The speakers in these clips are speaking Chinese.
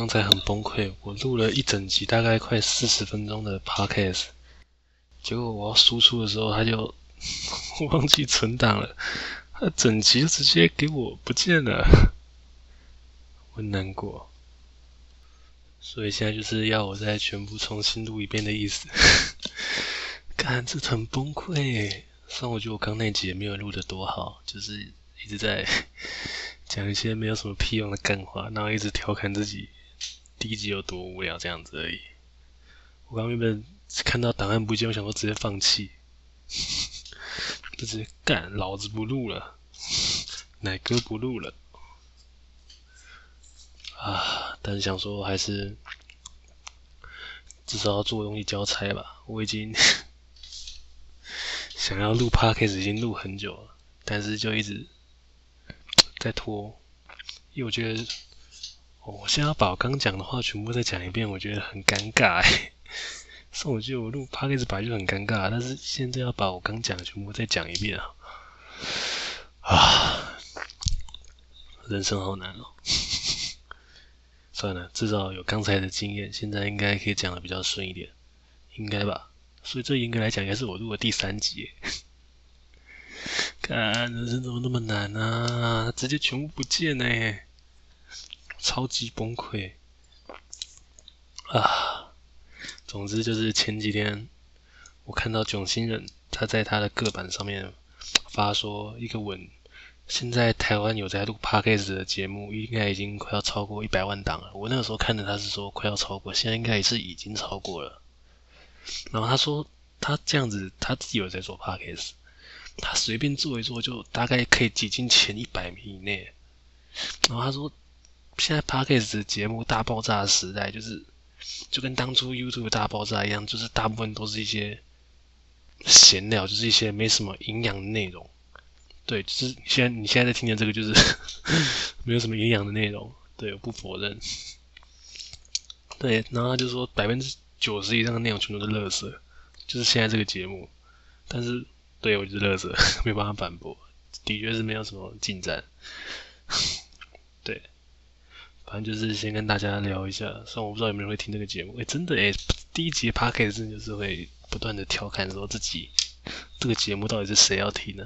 刚才很崩溃，我录了一整集，大概快四十分钟的 podcast，结果我要输出的时候，他就 忘记存档了，他整集就直接给我不见了，我难过，所以现在就是要我再全部重新录一遍的意思。看，这很崩溃。虽然我觉得我刚那集也没有录的多好，就是一直在 讲一些没有什么屁用的干话，然后一直调侃自己。第一集有多无聊这样子而已。我刚原本看到档案不见，我想说直接放弃，就直接干，老子不录了，奶哥不录了。啊！但是想说还是至少要做东西交差吧。我已经 想要录 Podcast 已经录很久了，但是就一直在拖，因为我觉得。我现在要把我刚讲的话全部再讲一遍，我觉得很尴尬哎。所以我觉得我录 p o d c a 本来就很尴尬，但是现在要把我刚讲的全部再讲一遍啊！啊，人生好难哦。算了，至少有刚才的经验，现在应该可以讲的比较顺一点，应该吧？所以这严格来讲，应该是我录的第三集。看人生怎么那么难啊？直接全部不见呢？超级崩溃啊！总之就是前几天，我看到囧星人他在他的个版上面发说一个文，现在台湾有在录 Podcast 的节目，应该已经快要超过一百万档了。我那个时候看的他是说快要超过，现在应该也是已经超过了。然后他说他这样子，他自己有在做 Podcast，他随便做一做就大概可以挤进前一百名以内。然后他说。现在 Podcast 的节目大爆炸的时代，就是就跟当初 YouTube 大爆炸一样，就是大部分都是一些闲聊，就是一些没什么营养的内容。对，就是现在你现在在听的这个，就是 没有什么营养的内容。对，我不否认。对，然后他就说百分之九十以上的内容全都是垃圾，就是现在这个节目。但是，对，我就是垃圾，没办法反驳，的确是没有什么进展。对。反正就是先跟大家聊一下，虽然我不知道有没有人会听这个节目。诶、欸，真的诶、欸，第一集 Podcast 就是会不断的调侃说自己这个节目到底是谁要听呢？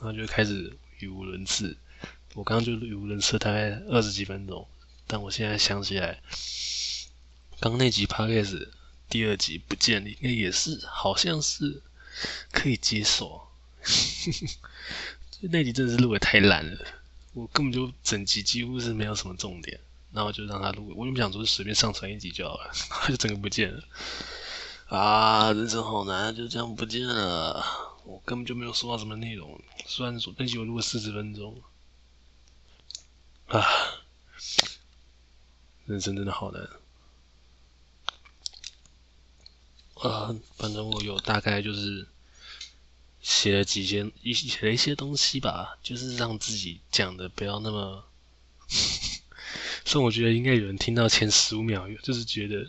然后就开始语无伦次。我刚刚就语无伦次大概二十几分钟，但我现在想起来，刚那集 Podcast 第二集不见了，应该也是好像是可以接受。那集真的是录的太烂了，我根本就整集几乎是没有什么重点。然后就让他录，我原本想说随便上传一集就好了，就整个不见了。啊，人生好难，就这样不见了。我根本就没有说到什么内容，虽然说那集我录了四十分钟。啊，人生真的好难。啊，反正我有大概就是写了几些一写了一些东西吧，就是让自己讲的不要那么。所以我觉得应该有人听到前十五秒，就是觉得，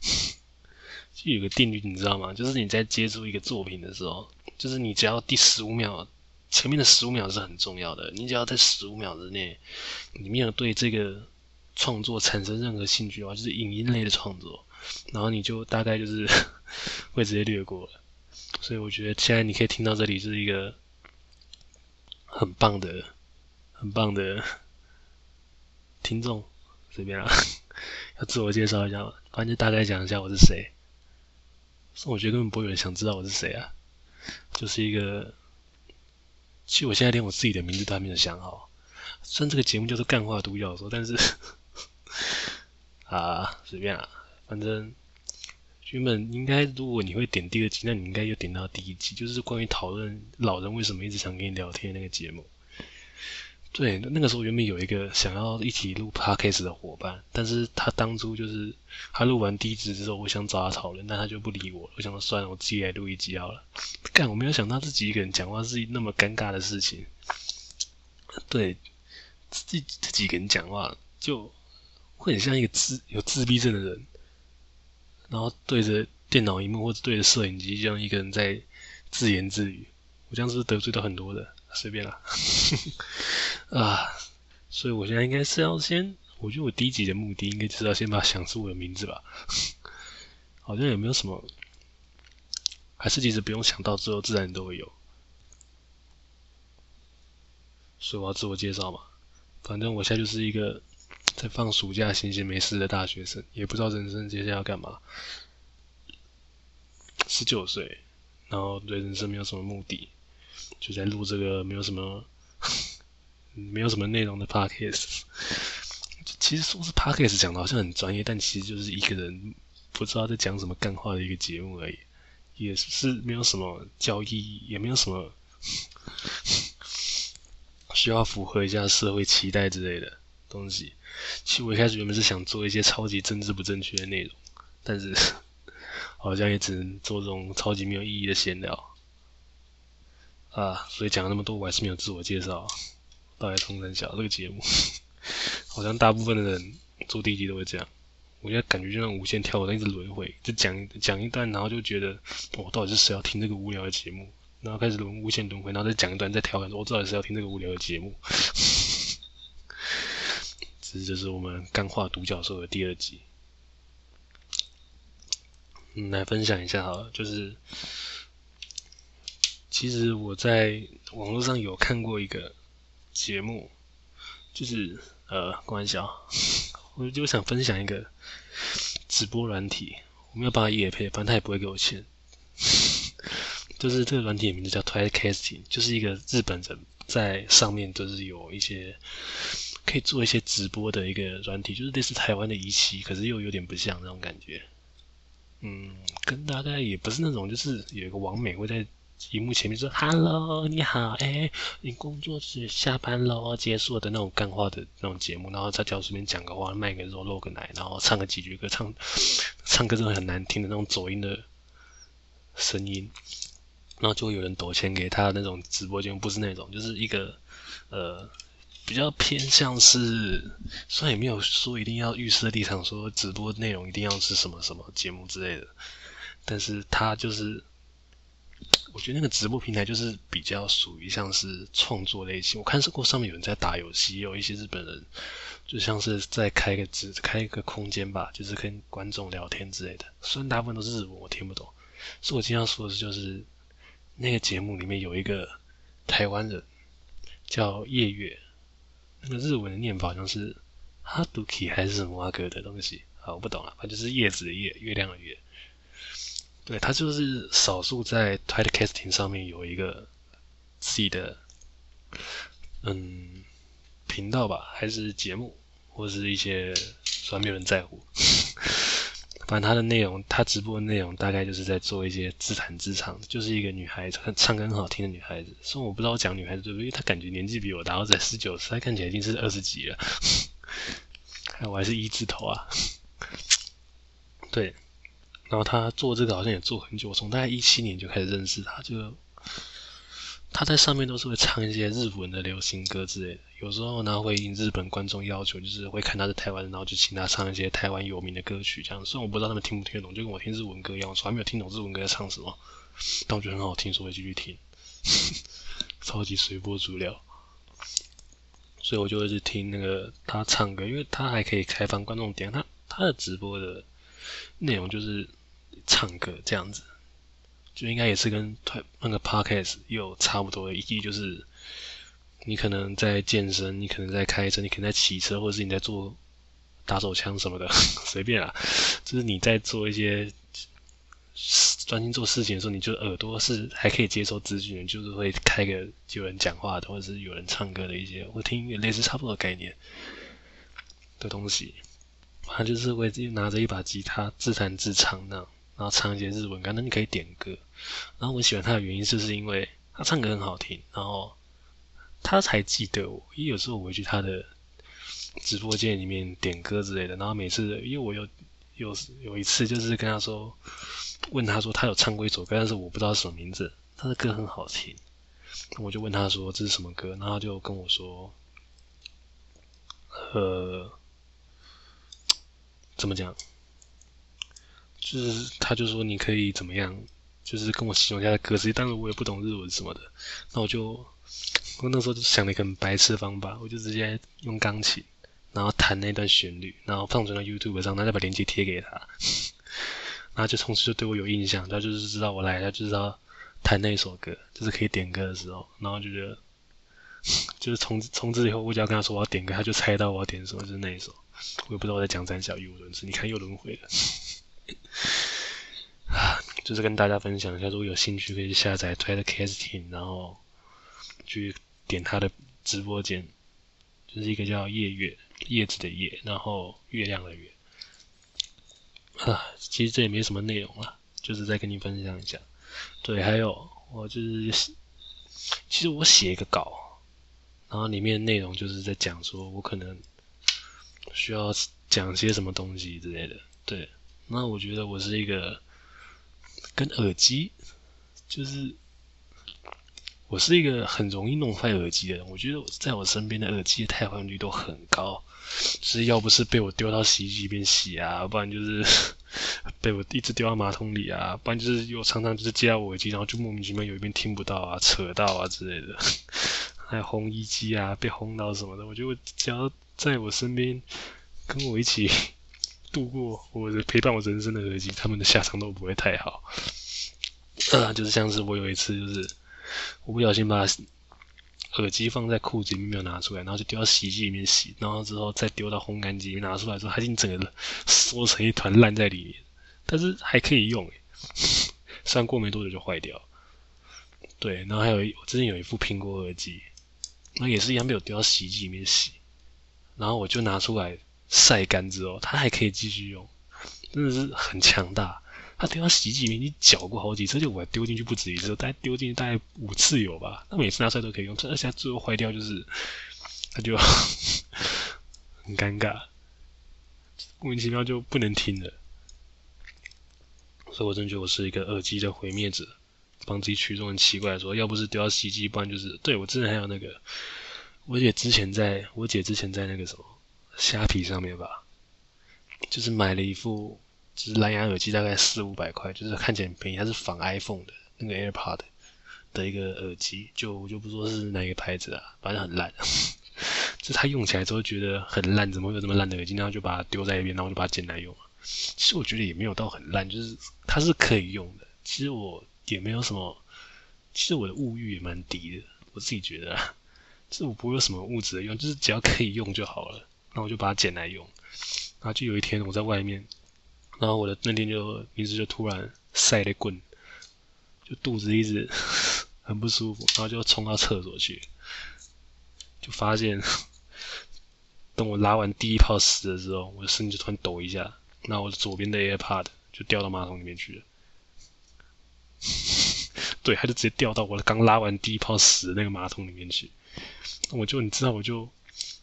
就有个定律，你知道吗？就是你在接触一个作品的时候，就是你只要第十五秒，前面的十五秒是很重要的。你只要在十五秒之内，你没有对这个创作产生任何兴趣的话，就是影音类的创作，然后你就大概就是 会直接略过了。所以我觉得现在你可以听到这里，是一个很棒的、很棒的。听众随便啊，要自我介绍一下吗？反正就大概讲一下我是谁。我觉得根本不会有人想知道我是谁啊，就是一个……其实我现在连我自己的名字都还没有想好。虽然这个节目叫做干话独角兽，但是 啊，随便啊，反正原本应该如果你会点第二集，那你应该又点到第一集，就是关于讨论老人为什么一直想跟你聊天那个节目。对，那个时候原本有一个想要一起录 podcast 的伙伴，但是他当初就是他录完第一集之后，我想找他讨论，但他就不理我。我想说算了，我自己来录一集好了。干，我没有想到自己一个人讲话是那么尴尬的事情。对，自己自己一个人讲话就会很像一个自有自闭症的人，然后对着电脑荧幕或者对着摄影机这样一个人在自言自语。我这样是不是得罪到很多人？随便啦，啊，所以我现在应该是要先我觉得我第一集的目的应该就是要先把想出我的名字吧，好像也没有什么，还是其实不用想到，之后自然都会有。所以我要自我介绍嘛，反正我现在就是一个在放暑假闲闲没事的大学生，也不知道人生接下来要干嘛。十九岁，然后对人生没有什么目的，就在录这个没有什么没有什么内容的 podcast。其实说是 podcast 讲的好像很专业，但其实就是一个人不知道在讲什么干话的一个节目而已，也是没有什么教义，也没有什么。需要符合一下社会期待之类的东西。其实我一开始原本是想做一些超级政治不正确的内容，但是 好像也只能做这种超级没有意义的闲聊啊。所以讲了那么多，我还是没有自我介绍。大概通三小这个节目，好像大部分的人做第一集都会这样。我现在感觉就像无限跳，一直轮回，就讲讲一段，然后就觉得我、哦、到底是谁要听这个无聊的节目？然后开始轮无限轮回，然后再讲一段，再调侃说：“我知道是要听这个无聊的节目。”这就是我们干化独角兽的第二集。嗯，来分享一下好了，就是其实我在网络上有看过一个节目，就是呃，关一下，我就想分享一个直播软体，我没有办法也配，反正他也不会给我钱。就是这个软体的名字叫 Twitecasting，就是一个日本人在上面就是有一些可以做一些直播的一个软体，就是类似台湾的仪器，可是又有点不像那种感觉。嗯，跟大概也不是那种，就是有一个网美会在荧幕前面说 “Hello，你好，哎、你工作是下班喽，结束的那种干话的那种节目，然后在教室里面讲个话，卖个肉，露个奶，然后唱个几句歌，唱唱歌真的很难听的那种走音的声音。然后就会有人抖钱给他那种直播间，不是那种，就是一个呃比较偏向是，虽然也没有说一定要预设立场，说直播内容一定要是什么什么节目之类的，但是他就是，我觉得那个直播平台就是比较属于像是创作类型。我看是过上面有人在打游戏，也有一些日本人就像是在开个直开一个空间吧，就是跟观众聊天之类的。虽然大部分都是日文，我听不懂，所以我经常说的是就是。那个节目里面有一个台湾人叫夜月，那个日文的念法好像是哈杜基还是什么阿哥的东西啊，我不懂了，反正就是叶子的叶，月亮的月。对，他就是少数在 Twitecasting 上面有一个自己的嗯频道吧，还是节目，或是一些，虽然没有人在乎。反正他的内容，他直播的内容大概就是在做一些自弹自唱，就是一个女孩子，唱歌很好听的女孩子。虽然我不知道讲女孩子对不对，因为她感觉年纪比我大，我才十九岁，她看起来已经是二十几了，我还是一字头啊。对，然后他做这个好像也做很久，从大概一七年就开始认识他，就。他在上面都是会唱一些日文的流行歌之类的，有时候呢会应日本观众要求，就是会看他是台湾人，然后就请他唱一些台湾有名的歌曲，这样。虽然我不知道他们听不听得懂，就跟我听日文歌一样，我从来没有听懂日文歌在唱什么，但我觉得很好听，所以继续听。超级随波逐流，所以我就会去听那个他唱歌，因为他还可以开放观众点，他他的直播的内容就是唱歌这样子。就应该也是跟那个 podcast 有差不多的意义，就是你可能在健身，你可能在开车，你可能在骑车，或者是你在做打手枪什么的，随便啦。就是你在做一些专心做事情的时候，你就耳朵是还可以接受资讯，就是会开个有人讲话的，或者是有人唱歌的一些，我听也类似差不多的概念的东西。他就是会拿着一把吉他自弹自唱那样。然后唱一些日文歌，那你可以点歌。然后我喜欢他的原因，就是因为他唱歌很好听，然后他才记得我。因为有时候我会去他的直播间里面点歌之类的，然后每次因为我有有有一次就是跟他说，问他说他有唱过一首歌，但是我不知道什么名字，他的歌很好听，我就问他说这是什么歌，然后他就跟我说，呃，怎么讲？就是，他就说你可以怎么样，就是跟我形容一下歌词，但是我也不懂日文什么的，那我就，我那时候就想了一个很白痴的方法，我就直接用钢琴，然后弹那段旋律，然后放传到 YouTube 上，然后再把链接贴给他，然后就从此就对我有印象，他就是知道我来，他就知道弹那首歌，就是可以点歌的时候，然后就觉得，就是从从此以后，我只要跟他说我要点歌，他就猜到我要点什么，就是那一首，我也不知道我在讲三小语无伦次，你看又轮回了，就是跟大家分享一下，如果有兴趣可以下载 Twittercasting，然后去点他的直播间，就是一个叫夜月。叶子的叶，然后月亮的月，啊，其实这也没什么内容了，就是再跟你分享一下。对，还有我就是，其实我写一个稿，然后里面内容就是在讲说我可能需要讲些什么东西之类的。对，那我觉得我是一个跟耳机就是。我是一个很容易弄坏耳机的人，我觉得在我身边的耳机的汰换率都很高，就是要不是被我丢到洗衣机边洗啊，不然就是 被我一直丢到马桶里啊，不然就是又常常就是接到我耳机，然后就莫名其妙有一边听不到啊、扯到啊之类的，还有烘衣机啊被烘到什么的，我觉得只要在我身边跟我一起度过我的陪伴我人生的耳机，他们的下场都不会太好。呃，就是像是我有一次就是。我不小心把耳机放在裤子里面没有拿出来，然后就丢到洗衣机里面洗，然后之后再丢到烘干机里面拿出来之后，它已经整个缩成一团烂在里面，但是还可以用诶，虽然过没多久就坏掉。对，然后还有一我之前有一副苹果耳机，那也是一样被我丢到洗衣机里面洗，然后我就拿出来晒干之后，它还可以继续用，真的是很强大。它丢到洗衣机里面，你搅过好几次，就我还丢进去不止一次，大概丢进去大概五次有吧。那每次拿出来都可以用，而且它最后坏掉就是，它就 很尴尬，莫名其妙就不能听了。所以我真觉得我是一个耳机的毁灭者，帮自己取这种很奇怪的说，要不是丢到洗衣机，不然就是对我之前还有那个，我姐之前在我姐之前在那个什么虾皮上面吧，就是买了一副。就是蓝牙耳机大概四五百块，就是看起来很便宜，它是仿 iPhone 的那个 AirPod 的一个耳机，就我就不说是哪一个牌子啊，反正很烂。就它用起来之后觉得很烂，怎么会有这么烂的耳机？然后就把它丢在一边，然后就把它捡来用。其实我觉得也没有到很烂，就是它是可以用的。其实我也没有什么，其实我的物欲也蛮低的，我自己觉得啊，就是我不会有什么物质的用，就是只要可以用就好了。然后我就把它捡来用。然后就有一天我在外面。然后我的那天就鼻子就突然塞了滚，就肚子一直 很不舒服，然后就冲到厕所去，就发现 等我拉完第一泡屎的时候，我的身体就突然抖一下，然后我的左边的 AirPod 就掉到马桶里面去了。对，它就直接掉到我刚拉完第一泡屎的那个马桶里面去。我就你知道，我就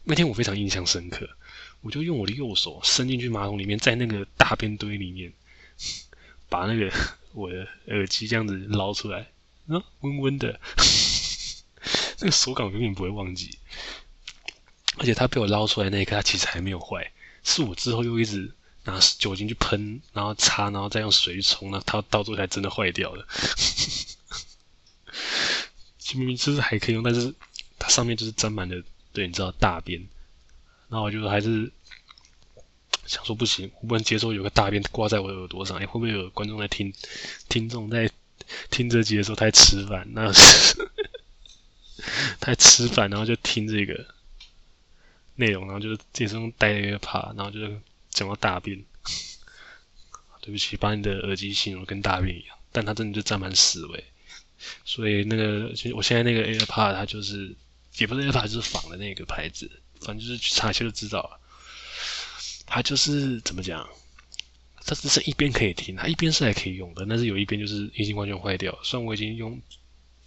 那天我非常印象深刻。我就用我的右手伸进去马桶里面，在那个大便堆里面，把那个 我的耳机这样子捞出来，啊，温温的，那个手感永远不会忘记。而且它被我捞出来那一刻，它其实还没有坏，是我之后又一直拿酒精去喷，然后擦，然后再用水冲，那它到最后才真的坏掉了。明明就是还可以用，但是它上面就是沾满了，对，你知道大便。然后我就还是 想说不行，我不能接受有个大便挂在我的耳朵上。哎，会不会有观众在听？听众在听这集的时候他在吃饭，那是他在吃饭，然后就听这个内容，然后就这时候带了一个怕，然后就讲到大便。对不起，把你的耳机形容跟大便一样，但它真的就占满屎味。所以那个，我现在那个 AirPod 它就是也不是 AFA，就是仿的那个牌子。反正就是去查一下就知道了。它就是怎么讲？它只剩一边可以听，它一边是还可以用的，但是有一边就是已经完全坏掉。虽然我已经用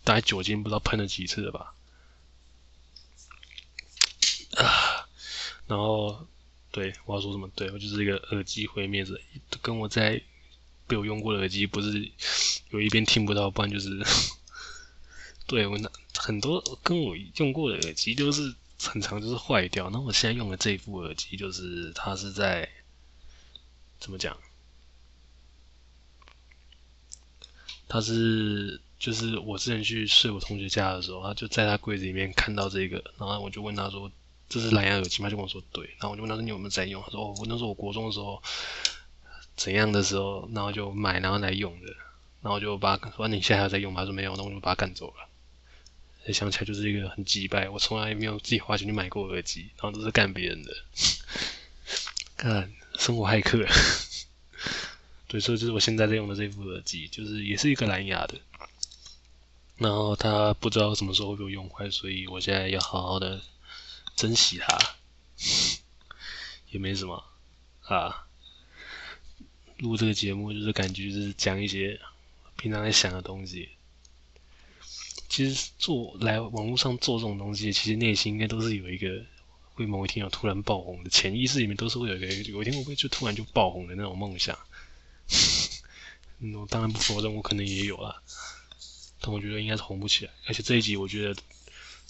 大概酒精不知道喷了几次了吧。啊，然后对我要说什么？对我就是一个耳机毁灭者，跟我在被我用过的耳机不是有一边听不到，不然就是对我那很多跟我用过的耳机都是。很长就是坏掉，那我现在用的这一副耳机，就是它是在怎么讲？它是就是我之前去睡我同学家的时候，他就在他柜子里面看到这个，然后我就问他说：“这是蓝牙耳机吗？他就跟我说对，然后我就问他说你有没有在用？他说哦，我那时候我国中的时候怎样的时候，然后就买然后来用的，然后就把他说你现在还在用吗？他说没有，那我就把他赶走了。才想起来就是一个很鸡掰，我从来没有自己花钱去买过耳机，然后都是干别人的，干生活骇客。对，所以就是我现在在用的这副耳机，就是也是一个蓝牙的，然后它不知道什么时候会被我用坏，所以我现在要好好的珍惜它，也没什么啊。录这个节目就是感觉就是讲一些平常在想的东西。其实做来网络上做这种东西，其实内心应该都是有一个会某一天要突然爆红的潜意识里面都是会有一个有一天会不会就突然就爆红的那种梦想。我当然不否认，我可能也有啦，但我觉得应该是红不起来。而且这一集，我觉得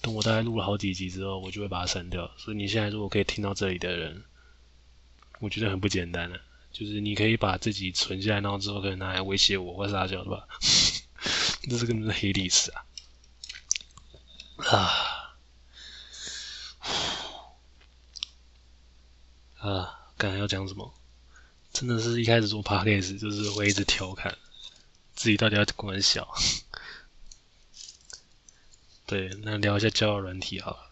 等我大概录了好几集之后，我就会把它删掉。所以你现在如果可以听到这里的人，我觉得很不简单了。就是你可以把自己存下来，然后之后可以拿来威胁我或撒娇，对吧？这是根本是黑历史啊！啊，啊，刚才要讲什么？真的是一开始做 podcast 就是会一直调侃自己到底要怎么小。对，那聊一下交友软体好了。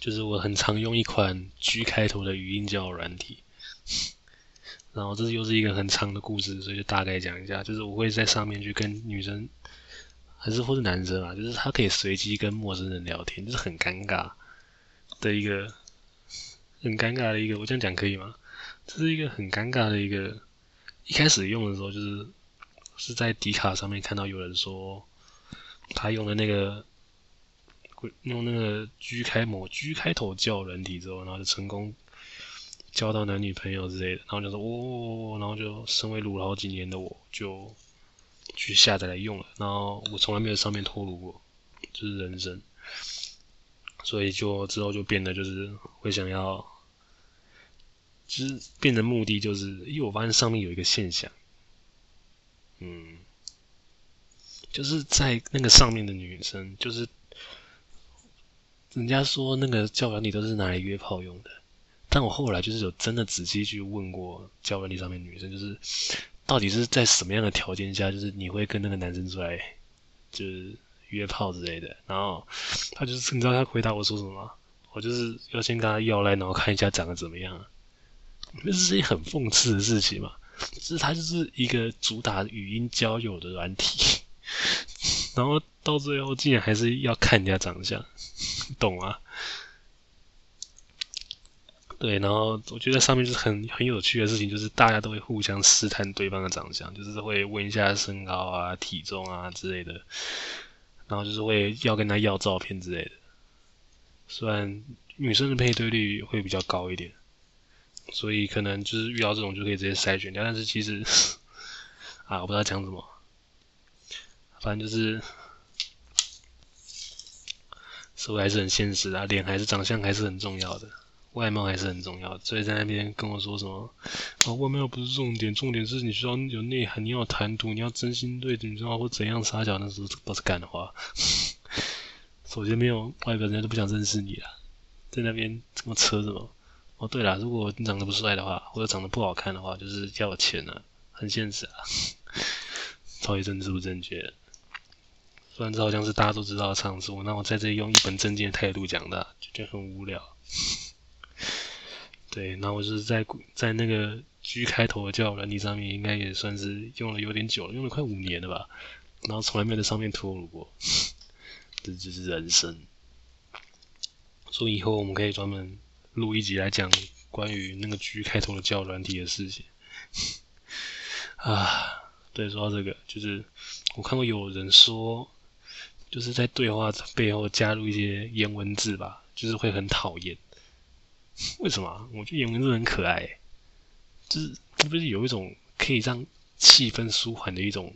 就是我很常用一款 G 开头的语音交友软体，然后这又是一个很长的故事，所以就大概讲一下。就是我会在上面去跟女生，还是或是男生啊，就是他可以随机跟陌生人聊天，就是很尴尬的一个，很尴尬的一个。我这样讲可以吗？这是一个很尴尬的一个，一开始用的时候就是是在迪卡上面看到有人说他用的那个用那个 G 开某 G 开头叫人体之后，然后就成功交到男女朋友之类的，然后就说哦，然后就身为鲁了好几年的我就去下载来用了，然后我从来没有上面脱鲁过，就是人生，所以就之后就变得就是会想要。其实变的目的就是，因为我发现上面有一个现象，嗯，就是在那个上面的女生，就是人家说那个交友软体都是拿来约炮用的，但我后来就是有真的仔细去问过交友软体上面女生，就是到底是在什么样的条件下，就是你会跟那个男生出来就是约炮之类的，然后他就是你知道他回答我说什么吗？我就是要先跟他要来，然后看一下长得怎么样。这是一很讽刺的事情嘛？就是他就是一个主打语音交友的软体，然后到最后竟然还是要看人家长相，懂吗？对，然后我觉得上面就是很很有趣的事情，就是大家都会互相试探对方的长相，就是会问一下身高啊、体重啊之类的，然后就是会要跟他要照片之类的。虽然女生的配对率会比较高一点。所以可能就是遇到这种就可以直接筛选掉，但是其实 啊，我不知道讲什么，反正就是社会还是很现实啊，脸还是长相还是很重要的，外貌还是很重要。所以在那边跟我说什么啊，外貌不是重点，重点是你需要有内涵，你要谈吐，你要真心对女生或怎样撒娇，那时候都是干的话。首先没有外表，人家都不想认识你了，在那边这么扯什么？哦，对了，如果你长得不帅的话，或者长得不好看的话，就是要钱呢、啊，很现实啊。超级政治不正确，虽然这好像是大家都知道的常识，那我在这里用一本正经的态度讲的，就觉得很无聊。对，然后我就是在在那个 G 开头的交友软体上面，应该也算是用了有点久了，用了快五年了吧，然后从来没有在上面脱鲁过，这就是人生。所以以后我们可以专门。录一集来讲关于那个 G 开头的交友软体的事情啊，对，说到这个，就是我看过有人说，就是在对话背后加入一些颜文字吧，就是会很讨厌。为什么？我觉得颜文字很可爱，就是不是有一种可以让气氛舒缓的一种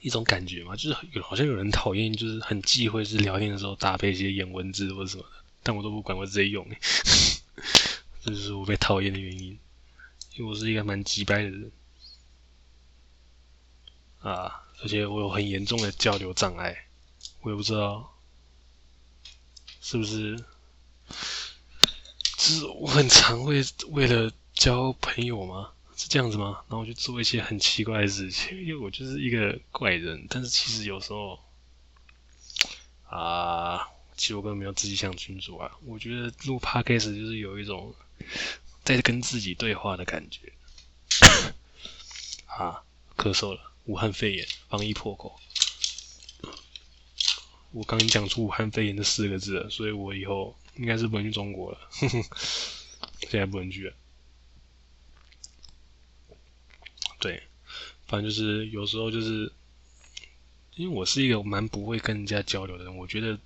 一种感觉吗？就是有好像有人讨厌，就是很忌讳是聊天的时候搭配一些颜文字或者什么的。但我都不管，我直接用，这就是我被讨厌的原因，因为我是一个蛮机掰的人啊，而且我有很严重的交流障碍，我也不知道是不是？是我很常会为了交朋友吗？是这样子吗？然后我就做一些很奇怪的事情，因为我就是一个怪人。但是其实有时候啊，其实我根本没有自己想清楚啊。我觉得录 Podcast 就是有一种在跟自己对话的感觉。啊，咳嗽了，武汉肺炎，防疫破口。我刚刚讲出武汉肺炎这四个字，所以我以后应该是不能去中国了。呵呵，现在不能去了。对，反正就是有时候就是，因为我是一个蛮不会跟人家交流的人，我觉得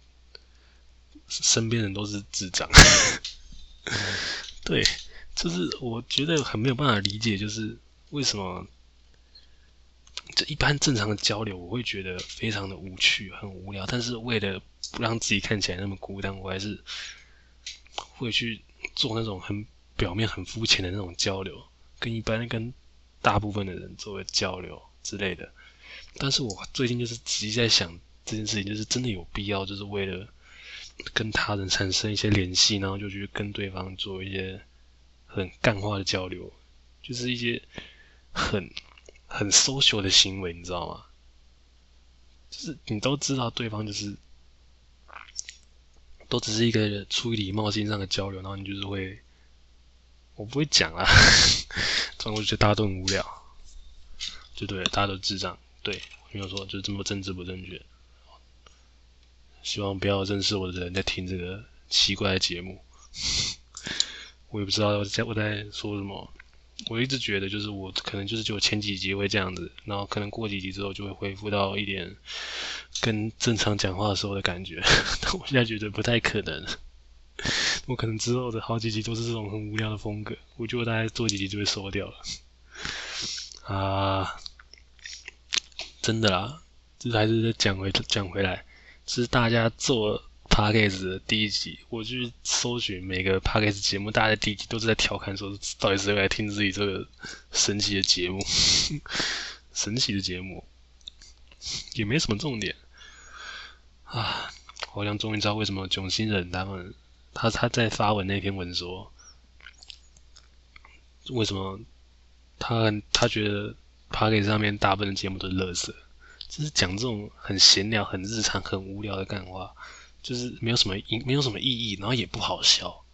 身边人都是智障。对，就是我觉得很没有办法理解，就是为什么这一般正常的交流，我会觉得非常的无趣、很无聊。但是为了不让自己看起来那么孤单，我还是会去做那种很表面、很肤浅的那种交流，跟一般跟。大部分的人作为交流之类的，但是我最近就是直接在想这件事情，就是真的有必要，就是为了跟他人产生一些联系，然后就去跟对方做一些很干话的交流，就是一些很很 social 的行为，你知道吗？就是你都知道对方就是都只是一个出于礼貌性上的交流，然后你就是会，我不会讲啊。我就觉得大家都很无聊，就对，大家都智障。对，没有说就这么政治不正确。希望不要认识我的人在听这个奇怪的节目。我也不知道我在我在说什么。我一直觉得就是我可能就是就前几集会这样子，然后可能过几集之后就会恢复到一点跟正常讲话的时候的感觉。但我现在觉得不太可能。我可能之后的好几集都是这种很无聊的风格，我觉得大概做几集就会收掉了。啊，真的啦，这还是再讲回讲回来，是大家做 Podcast 的第一集，我去搜寻每个 Podcast 节目，大家的第一集都是在调侃说，到底谁来听自己这个神奇的节目？神奇的节目也没什么重点啊，好像终于知道为什么囧星人他们。他他在发文那篇文说，为什么他他觉得 Podcast 上面大部分的节目都是垃圾，就是讲这种很闲聊、很日常、很无聊的干话，就是没有什么意没有什么意义，然后也不好笑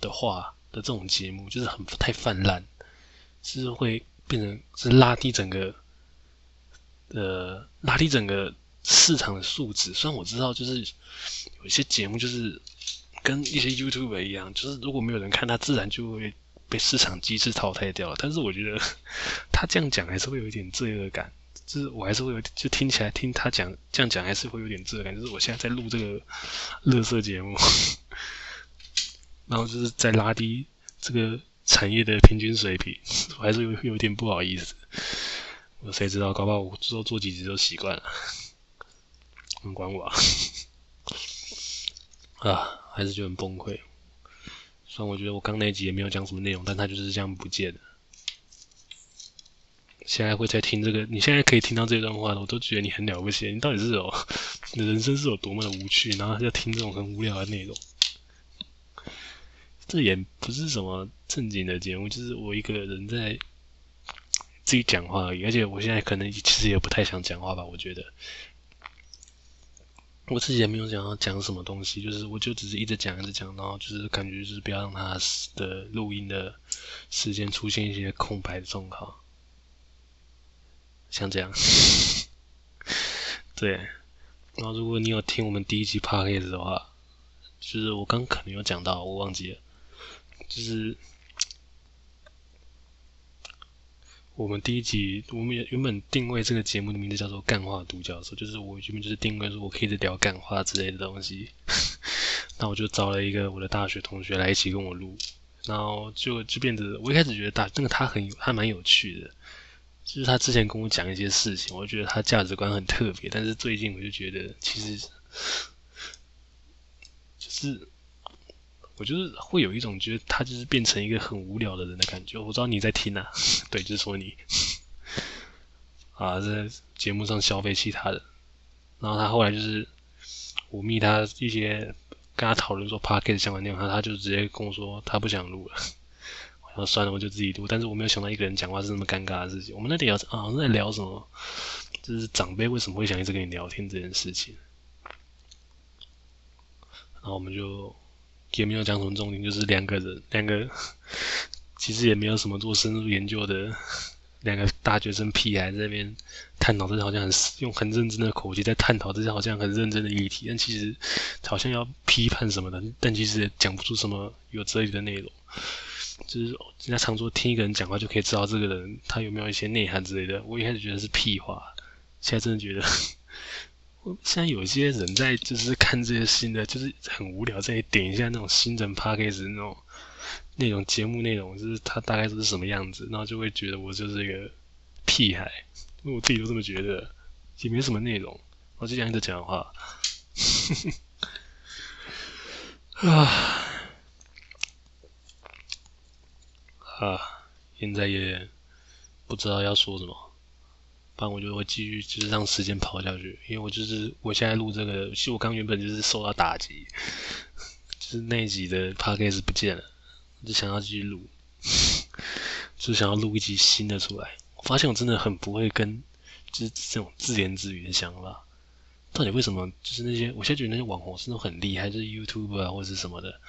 的话的这种节目，就是很太泛滥，是会变成是拉低整个呃拉低整个市场的素质。虽然我知道，就是有一些节目就是。跟一些 YouTube 一样，就是如果没有人看，他自然就会被市场机制淘汰掉了。但是我觉得 他这样讲还是会有一点罪恶感，就是我还是会有，就听起来听他讲这样讲还是会有点罪恶感。就是我现在在录这个乐色节目，然后就是在拉低这个产业的平均水平，我还是有有点不好意思。我谁知道，搞不好我之后做几集就习惯了，你管我啊！啊还是就很崩溃。虽然我觉得我刚那集也没有讲什么内容，但他就是这样不见的。现在会在听这个，你现在可以听到这段话，我都觉得你很了不起。你到底是有，你的人生是有多么的无趣，然后要听这种很无聊的内容。这也不是什么正经的节目，就是我一个人在自己讲话而已。而且我现在可能其实也不太想讲话吧，我觉得。我自己也没有想要讲什么东西，就是我就只是一直讲一直讲，然后就是感觉就是不要让他的录音的时间出现一些空白的状况，像这样。对，然后如果你有听我们第一集 podcast 的话，就是我刚可能有讲到，我忘记了，就是。我们第一集，我们也原本定位这个节目的名字叫做“干话独角兽”，就是我原本就是定位说我可以聊干话之类的东西。那我就找了一个我的大学同学来一起跟我录，然后就就变得我一开始觉得大那个他很还蛮有趣的，就是他之前跟我讲一些事情，我觉得他价值观很特别。但是最近我就觉得其实就是。我就是会有一种觉得他就是变成一个很无聊的人的感觉。我知道你在听啊，对，就是说你啊，在节目上消费其他人。然后他后来就是我密他一些跟他讨论说 Podcast 相关内容，他他就直接跟我说他不想录了。然后算了，我就自己读。但是我没有想到一个人讲话是那么尴尬的事情。我们那里聊啊，在聊什么？就是长辈为什么会想一直跟你聊天这件事情。然后我们就也没有讲什么重点，就是两个人，两个其实也没有什么做深入研究的两个大学生屁孩在那边探讨，这好像很用很认真的口气在探讨这些好像很认真的议题，但其实好像要批判什么的，但其实也讲不出什么有哲理的内容。就是人家常说听一个人讲话就可以知道这个人他有没有一些内涵之类的。我一开始觉得是屁话，现在真的觉得，我现在有一些人在就是看这些新的，就是很无聊，在点一下那种新人 packages 那种那种节目内容，就是他大概是什么样子，然后就会觉得我就是一个屁孩，因为我自己都这么觉得，也没什么内容，我就这样一直讲话，啊。啊，现在也不知道要说什么，不然我就会继续就是让时间跑下去，因为我就是我现在录这个，其实我刚原本就是受到打击，就是那一集的 podcast 不见了，就想要继续录，就想要录一集新的出来。我发现我真的很不会跟就是这种自言自语的想法，到底为什么？就是那些我现在觉得那些网红是那种很厉害，就是 YouTube 啊或者是什么的，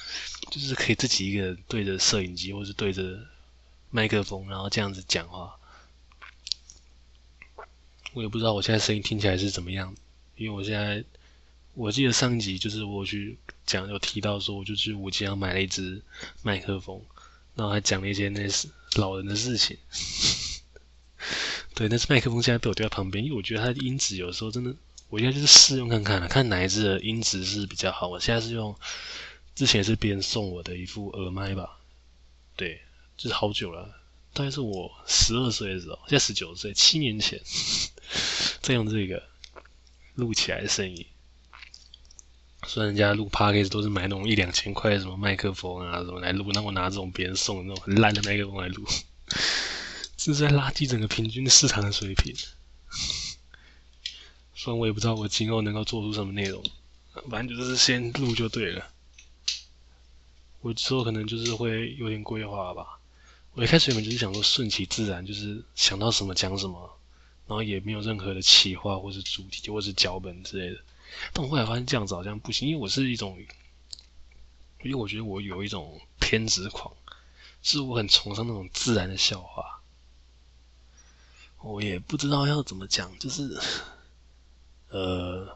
就是可以自己一个人对着摄影机或者是对着。麦克风，然后这样子讲话，我也不知道我现在声音听起来是怎么样，因为我现在我记得上集就是我去讲有提到说，我就去五金行买了一支麦克风，然后还讲了一些那些老人的事情。对，但是麦克风现在被我丢在旁边，因为我觉得它的音质有时候真的，我应该就是试用看看了，看哪一支的音质是比较好。我现在是用之前是别人送我的一副耳麦吧，对。就是好久了，大概是我十二岁的时候，现在十九岁，七年前 在用这个录起来的声音。虽然人家录 Podcast 都是买那种一两千块的什么麦克风啊什么来录，那我拿这种别人送的那种很烂的麦克风来录，这是在垃圾整个平均市场的水平。虽然我也不知道我今后能够做出什么内容，反正就是先录就对了。我之后可能就是会有点规划吧。我一开始原本就是想说顺其自然，就是想到什么讲什么，然后也没有任何的企划或是主题或是脚本之类的。但我后来发现这样子好像不行，因为我是一种，因为我觉得我有一种偏执狂，是我很崇尚那种自然的笑话。我也不知道要怎么讲，就是，呃，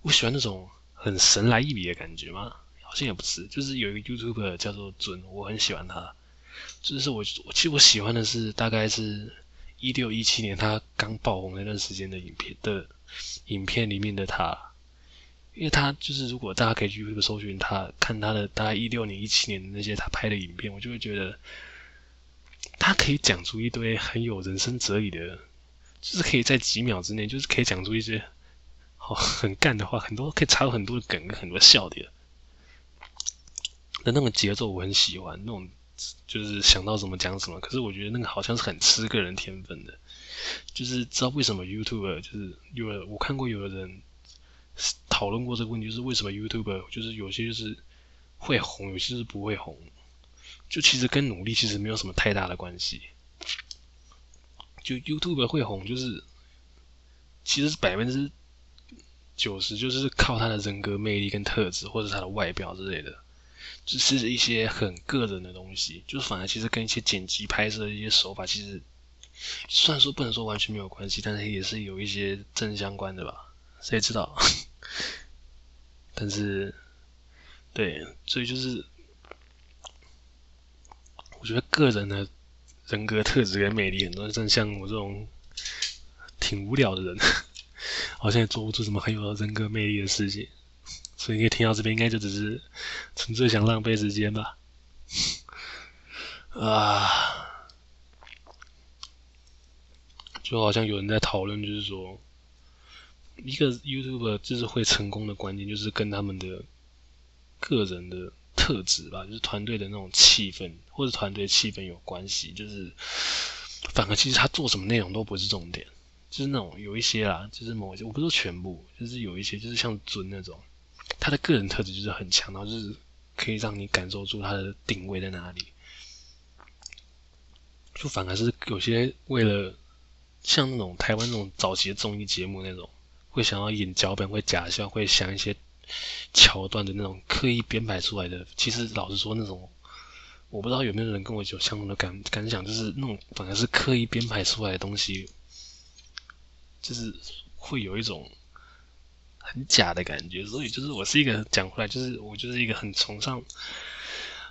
我喜欢那种很神来一笔的感觉吗，好像也不是，就是有一个 YouTuber 叫做尊，我很喜欢他。就是我，我其实我喜欢的是大概是一六一七年他刚爆红那段时间的影片的影片里面的他，因为他就是如果大家可以去搜寻他，看他的大概一六年、一七年的那些他拍的影片，我就会觉得他可以讲出一堆很有人生哲理的，就是可以在几秒之内，就是可以讲出一些好很干的话，很多可以插入很多梗跟很多笑点的那种节奏，我很喜欢那种。就是想到什么讲什么，可是我觉得那个好像是很吃个人天分的。就是知道为什么 YouTuber 就是有我看过有的人讨论过这个问题，就是为什么 YouTuber 就是有些就是会红，有些是不会红，就其实跟努力其实没有什么太大的关系。就 YouTuber 会红，就是其实是百分之九十就是靠他的人格魅力跟特质，或者他的外表之类的。只是一些很个人的东西，就是反而其实跟一些剪辑拍摄的一些手法，其实虽然说不能说完全没有关系，但是也是有一些正相关的吧？谁知道？但是，对，所以就是我觉得个人的人格特质跟魅力，很多人正像我这种挺无聊的人，好像也做不出什么很有人格魅力的事情。所以你可以听到这边，应该就只是纯粹想浪费时间吧。啊，就好像有人在讨论，就是说，一个 YouTuber 就是会成功的关键，就是跟他们的个人的特质吧，就是团队的那种气氛，或者团队气氛有关系。就是，反而其实他做什么内容都不是重点，就是那种有一些啦，就是某些，我不说全部，就是有一些，就是像尊那种。他的个人特质就是很强，然后就是可以让你感受出他的定位在哪里。就反而是有些为了像那种台湾那种早期的综艺节目那种，会想要演脚本，会假笑，会想一些桥段的那种刻意编排出来的。其实老实说，那种我不知道有没有人跟我有相同的感感想，就是那种反而是刻意编排出来的东西，就是会有一种很假的感觉。所以就是我是一个讲出来，就是我就是一个很崇尚。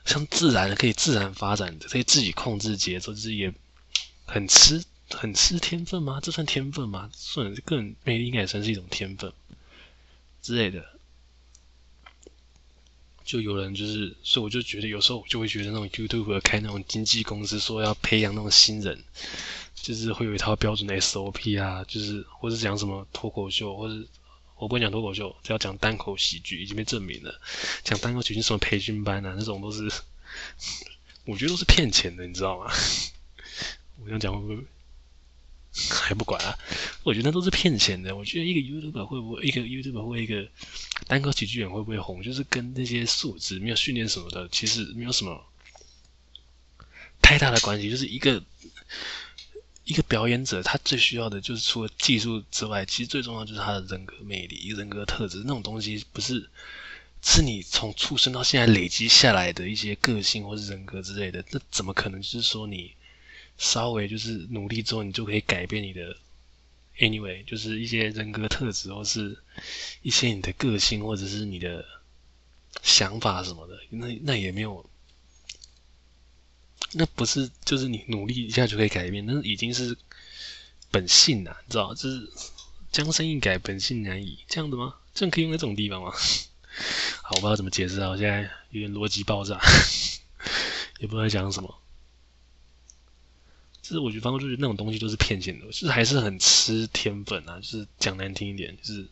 像自然可以自然发展的，可以自己控制节奏，就是也很吃很吃天分吗？这算天分吗？算个人魅力应该也算是一种天分之类的。就有人就是，所以我就觉得有时候我就会觉得那种 YouTube 开那种经纪公司，说要培养那种新人，就是会有一套标准的 SOP 啊，就是或者讲什么脱口秀，或者。我不会讲脱口秀，只要讲单口喜剧已经被证明了。讲单口喜剧什么培训班啊，那种都是，我觉得都是骗钱的，你知道吗？我想讲会不会 还不管啊？我觉得那都是骗钱的。我觉得一个 YouTuber 会不会一个 YouTuber 或一个单口喜剧演会不会红，就是跟那些素质没有训练什么的，其实没有什么太大的关系，就是一个。一个表演者，他最需要的就是除了技术之外，其实最重要就是他的人格魅力、人格特质。那种东西不是是你从出生到现在累积下来的一些个性或是人格之类的。那怎么可能就是说你稍微就是努力之后，你就可以改变你的？Anyway，就是一些人格特质，或是一些你的个性，或者是你的想法什么的。那那也没有。那不是，就是你努力一下就可以改变，那已经是本性了，你知道？就是江山易改，本性难移，这样的吗？这样可以用在这种地方吗？好，我不知道怎么解释啊，我现在有点逻辑爆炸，也不知道在讲什么。就是我觉得，方就是那种东西都是骗钱的，就是还是很吃天分啊。就是讲难听一点，就是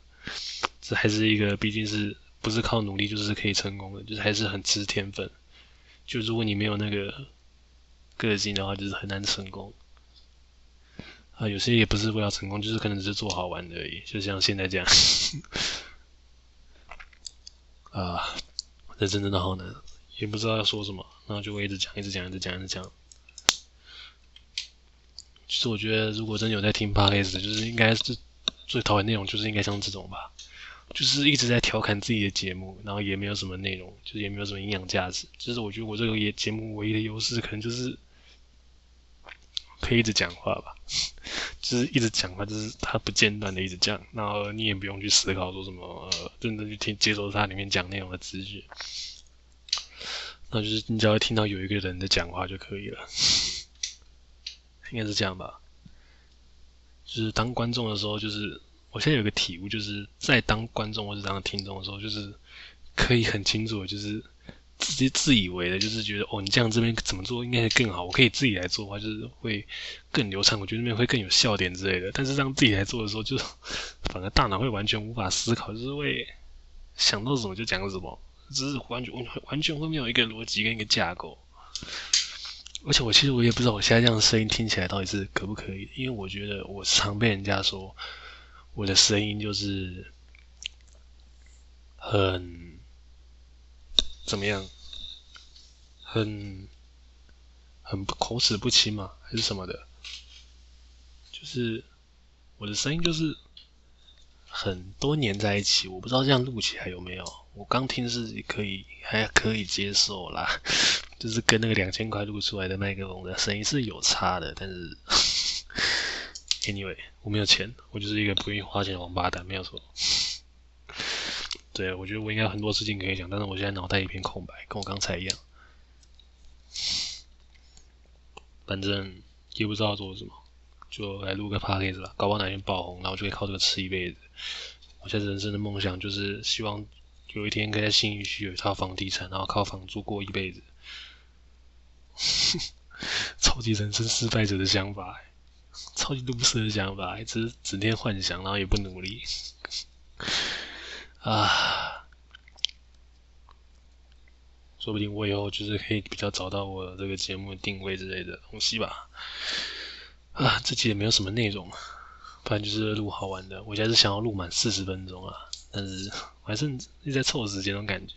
这还是一个，毕竟是不是靠努力就是可以成功的，就是还是很吃天分。就如果你没有那个。个性的话就是很难成功啊，有些也不是为了成功，就是可能只是做好玩的而已，就像现在这样 啊，这真的好难，也不知道要说什么，然后就会一直讲，一直讲，一直讲，一直讲。其实我觉得，如果真有在听 Podcast，就是应该是最讨厌内容，就是应该像这种吧，就是一直在调侃自己的节目，然后也没有什么内容，就是也没有什么营养价值。就是我觉得我这个也节目唯一的优势，可能就是。可以一直讲话吧，就是一直讲话，就是他不间断的一直讲，然后你也不用去思考说什么，呃，真的去听接受他里面讲内容的资讯，那就是你只要听到有一个人在讲话就可以了，应该是这样吧。就是当观众的时候，就是我现在有个体悟，就是在当观众或者当听众的时候，就是可以很清楚，就是。自己自以为的，就是觉得哦，你这样这边怎么做应该会更好，我可以自己来做的话，就是会更流畅，我觉得那边会更有笑点之类的。但是让自己来做的时候，就 反而大脑会完全无法思考，就是会想到什么就讲什么，只是完全完全会没有一个逻辑跟一个架构。而且我其实我也不知道我现在这样的声音听起来到底是可不可以，因为我觉得我常被人家说我的声音就是很。怎么样？很很口齿不清吗？还是什么的？就是我的声音就是很多年在一起，我不知道这样录起来有没有。我刚听是可以，还可以接受啦。就是跟那个两千块录出来的麦克风的声音是有差的，但是 anyway，我没有钱，我就是一个不愿意花钱的王八蛋，没有错。对，我觉得我应该很多事情可以讲，但是我现在脑袋一片空白，跟我刚才一样。反正也不知道做什么，就来录个 podcast 吧，搞不好哪天爆红，然后就可以靠这个吃一辈子。我现在人生的梦想就是希望有一天可以在信义区有一套房地产，然后靠房租过一辈子。超级人生失败者的想法，超级都不适合想法，只是整天幻想，然后也不努力。啊，说不定我以后就是可以比较找到我这个节目的定位之类的东西吧。啊，这期也没有什么内容，反正就是录好玩的。我现在是想要录满四十分钟啊，但是我还是一直在凑时间那种感觉。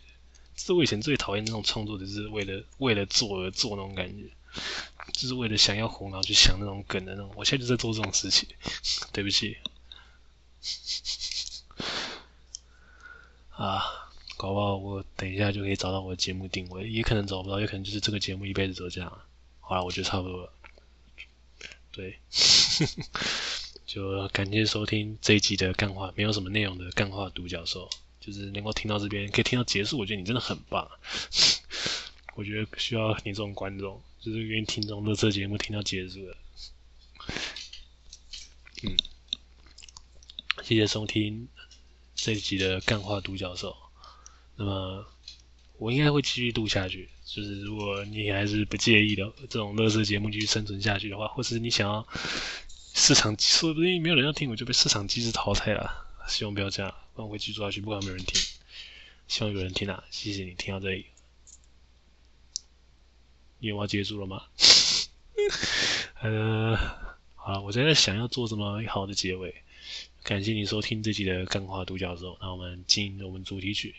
这是我以前最讨厌那种创作，就是为了为了做而做那种感觉，就是为了想要红然后去想那种梗的那种。我现在就在做这种事情，对不起。啊，搞不好我等一下就可以找到我的节目定位，也可能找不到，也可能就是这个节目一辈子都这样。好了，我觉得差不多了。对，就感谢收听这一集的干话，没有什么内容的干话独角兽。就是能够听到这边，可以听到结束，我觉得你真的很棒。我觉得需要你这种观众，就是愿意听这种乐色节目听到结束。嗯，谢谢收听这一集的干话独角兽。那么我应该会继续录下去，就是如果你还是不介意的这种乐色节目继续生存下去的话，或是你想要市场，说不定没有人要听，我就被市场机制淘汰了。希望不要这样。我会继续做下去，不管有没有人听，希望有人听啊！谢谢你听到这里，你有要结束了吗？呃，好了，我在想要做什么好的结尾。感谢你收听这集的干话独角兽，那我们进我们主题曲。